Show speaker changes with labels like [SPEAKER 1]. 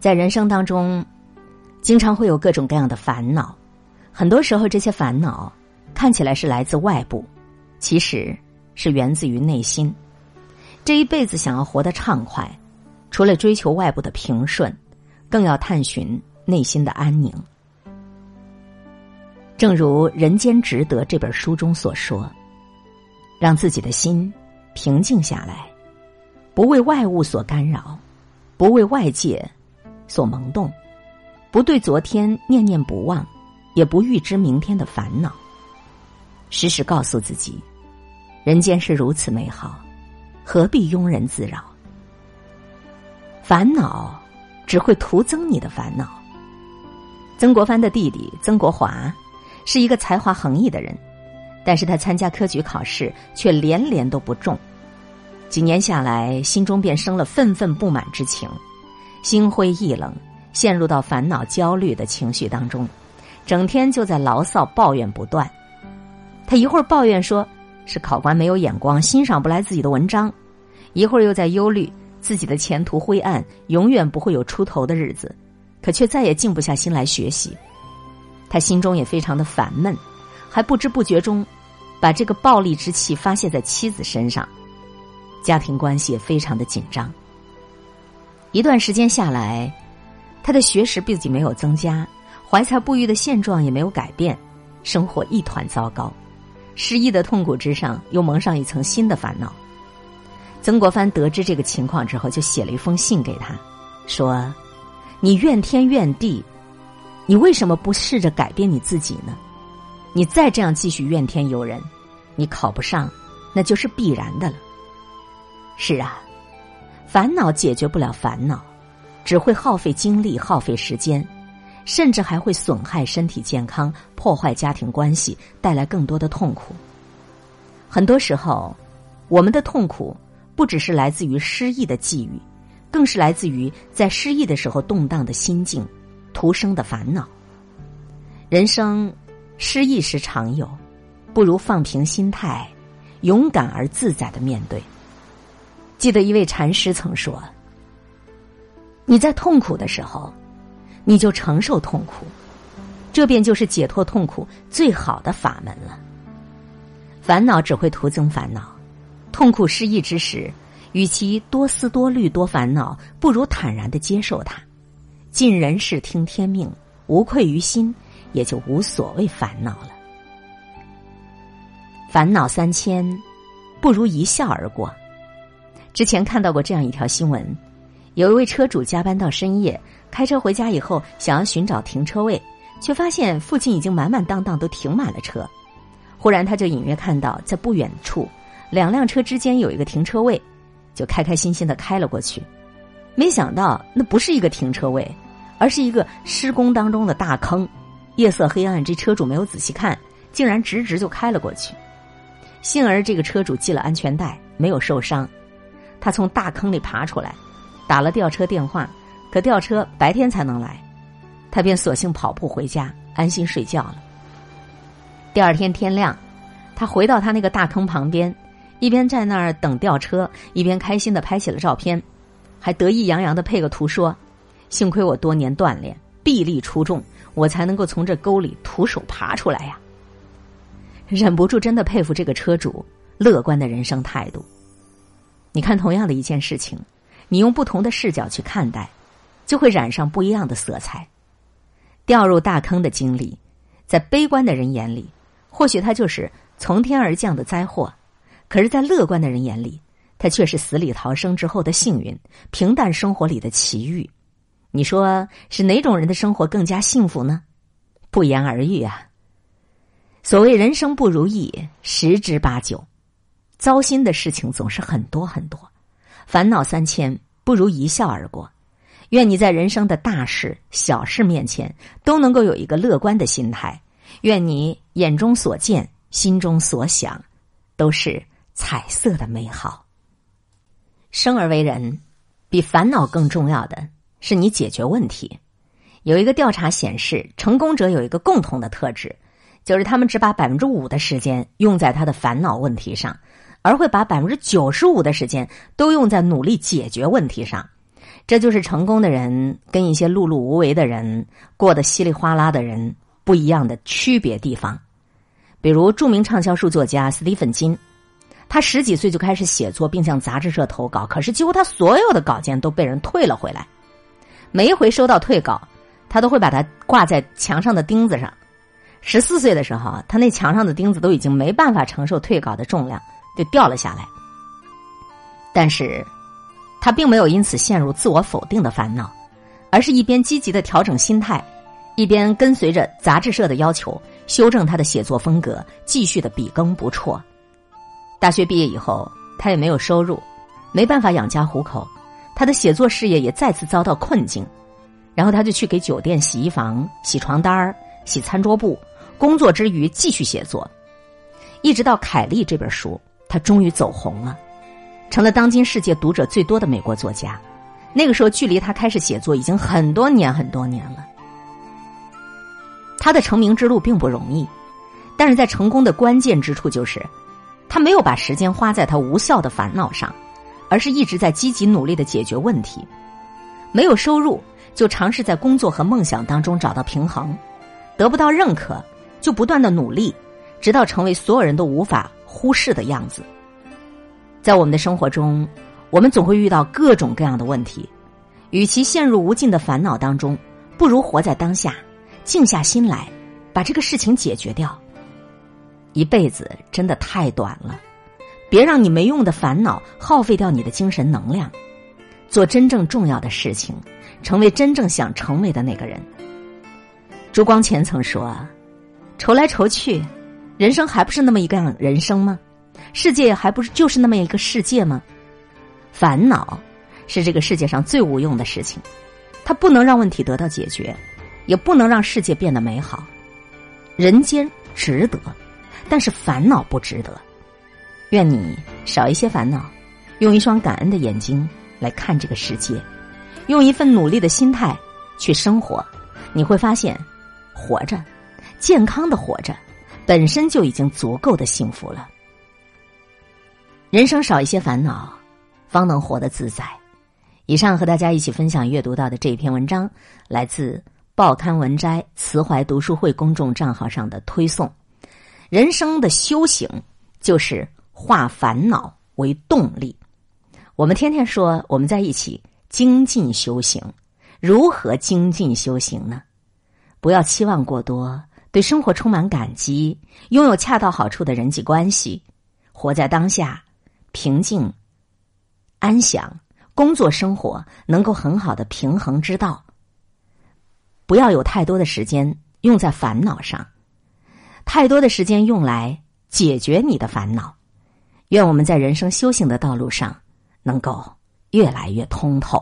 [SPEAKER 1] 在人生当中，经常会有各种各样的烦恼，很多时候这些烦恼看起来是来自外部，其实是源自于内心。这一辈子想要活得畅快，除了追求外部的平顺，更要探寻内心的安宁。正如《人间值得》这本书中所说：“让自己的心平静下来，不为外物所干扰，不为外界所萌动，不对昨天念念不忘，也不预知明天的烦恼。时时告诉自己，人间是如此美好，何必庸人自扰？烦恼只会徒增你的烦恼。”曾国藩的弟弟曾国华。是一个才华横溢的人，但是他参加科举考试却连连都不中，几年下来，心中便生了愤愤不满之情，心灰意冷，陷入到烦恼焦虑的情绪当中，整天就在牢骚抱怨不断。他一会儿抱怨说是考官没有眼光，欣赏不来自己的文章；一会儿又在忧虑自己的前途灰暗，永远不会有出头的日子，可却再也静不下心来学习。他心中也非常的烦闷，还不知不觉中，把这个暴戾之气发泄在妻子身上，家庭关系也非常的紧张。一段时间下来，他的学识不仅没有增加，怀才不遇的现状也没有改变，生活一团糟糕。失意的痛苦之上，又蒙上一层新的烦恼。曾国藩得知这个情况之后，就写了一封信给他，说：“你怨天怨地。”你为什么不试着改变你自己呢？你再这样继续怨天尤人，你考不上，那就是必然的了。是啊，烦恼解决不了烦恼，只会耗费精力、耗费时间，甚至还会损害身体健康、破坏家庭关系，带来更多的痛苦。很多时候，我们的痛苦不只是来自于失意的际遇，更是来自于在失意的时候动荡的心境。徒生的烦恼。人生失意时常有，不如放平心态，勇敢而自在的面对。记得一位禅师曾说：“你在痛苦的时候，你就承受痛苦，这便就是解脱痛苦最好的法门了。烦恼只会徒增烦恼，痛苦失意之时，与其多思多虑多烦恼，不如坦然的接受它。”尽人事听天命，无愧于心，也就无所谓烦恼了。烦恼三千，不如一笑而过。之前看到过这样一条新闻：有一位车主加班到深夜，开车回家以后，想要寻找停车位，却发现附近已经满满当当都停满了车。忽然，他就隐约看到在不远处两辆车之间有一个停车位，就开开心心的开了过去。没想到那不是一个停车位，而是一个施工当中的大坑。夜色黑暗，这车主没有仔细看，竟然直直就开了过去。幸而这个车主系了安全带，没有受伤。他从大坑里爬出来，打了吊车电话，可吊车白天才能来，他便索性跑步回家，安心睡觉了。第二天天亮，他回到他那个大坑旁边，一边在那儿等吊车，一边开心的拍起了照片。还得意洋洋的配个图说：“幸亏我多年锻炼，臂力出众，我才能够从这沟里徒手爬出来呀。”忍不住真的佩服这个车主乐观的人生态度。你看，同样的一件事情，你用不同的视角去看待，就会染上不一样的色彩。掉入大坑的经历，在悲观的人眼里，或许它就是从天而降的灾祸；可是，在乐观的人眼里，他却是死里逃生之后的幸运，平淡生活里的奇遇。你说是哪种人的生活更加幸福呢？不言而喻啊。所谓人生不如意十之八九，糟心的事情总是很多很多，烦恼三千不如一笑而过。愿你在人生的大事小事面前都能够有一个乐观的心态。愿你眼中所见、心中所想，都是彩色的美好。生而为人，比烦恼更重要的是你解决问题。有一个调查显示，成功者有一个共同的特质，就是他们只把百分之五的时间用在他的烦恼问题上，而会把百分之九十五的时间都用在努力解决问题上。这就是成功的人跟一些碌碌无为的人过得稀里哗啦的人不一样的区别地方。比如著名畅销书作家斯蒂芬金，他十几岁就开始写作，并向杂志社投稿，可是几乎他所有的稿件都被人退了回来。每一回收到退稿，他都会把它挂在墙上的钉子上。十四岁的时候，他那墙上的钉子都已经没办法承受退稿的重量，就掉了下来。但是，他并没有因此陷入自我否定的烦恼，而是一边积极的调整心态，一边跟随着杂志社的要求修正他的写作风格，继续的笔耕不辍。大学毕业以后，他也没有收入，没办法养家糊口，他的写作事业也再次遭到困境。然后他就去给酒店洗衣房洗床单儿、洗餐桌布，工作之余继续写作，一直到《凯利》这本书，他终于走红了。成了当今世界读者最多的美国作家。那个时候，距离他开始写作已经很多年很多年了。他的成名之路并不容易，但是在成功的关键之处就是，他没有把时间花在他无效的烦恼上，而是一直在积极努力的解决问题。没有收入，就尝试在工作和梦想当中找到平衡；得不到认可，就不断的努力，直到成为所有人都无法忽视的样子。在我们的生活中，我们总会遇到各种各样的问题。与其陷入无尽的烦恼当中，不如活在当下，静下心来，把这个事情解决掉。一辈子真的太短了，别让你没用的烦恼耗费掉你的精神能量。做真正重要的事情，成为真正想成为的那个人。朱光潜曾说：“愁来愁去，人生还不是那么一个样人生吗？”世界还不是就是那么一个世界吗？烦恼是这个世界上最无用的事情，它不能让问题得到解决，也不能让世界变得美好。人间值得，但是烦恼不值得。愿你少一些烦恼，用一双感恩的眼睛来看这个世界，用一份努力的心态去生活，你会发现，活着，健康的活着，本身就已经足够的幸福了。人生少一些烦恼，方能活得自在。以上和大家一起分享阅读到的这篇文章，来自报刊文摘慈怀读书会公众账号上的推送。人生的修行就是化烦恼为动力。我们天天说我们在一起精进修行，如何精进修行呢？不要期望过多，对生活充满感激，拥有恰到好处的人际关系，活在当下。平静、安详，工作生活能够很好的平衡之道。不要有太多的时间用在烦恼上，太多的时间用来解决你的烦恼。愿我们在人生修行的道路上能够越来越通透。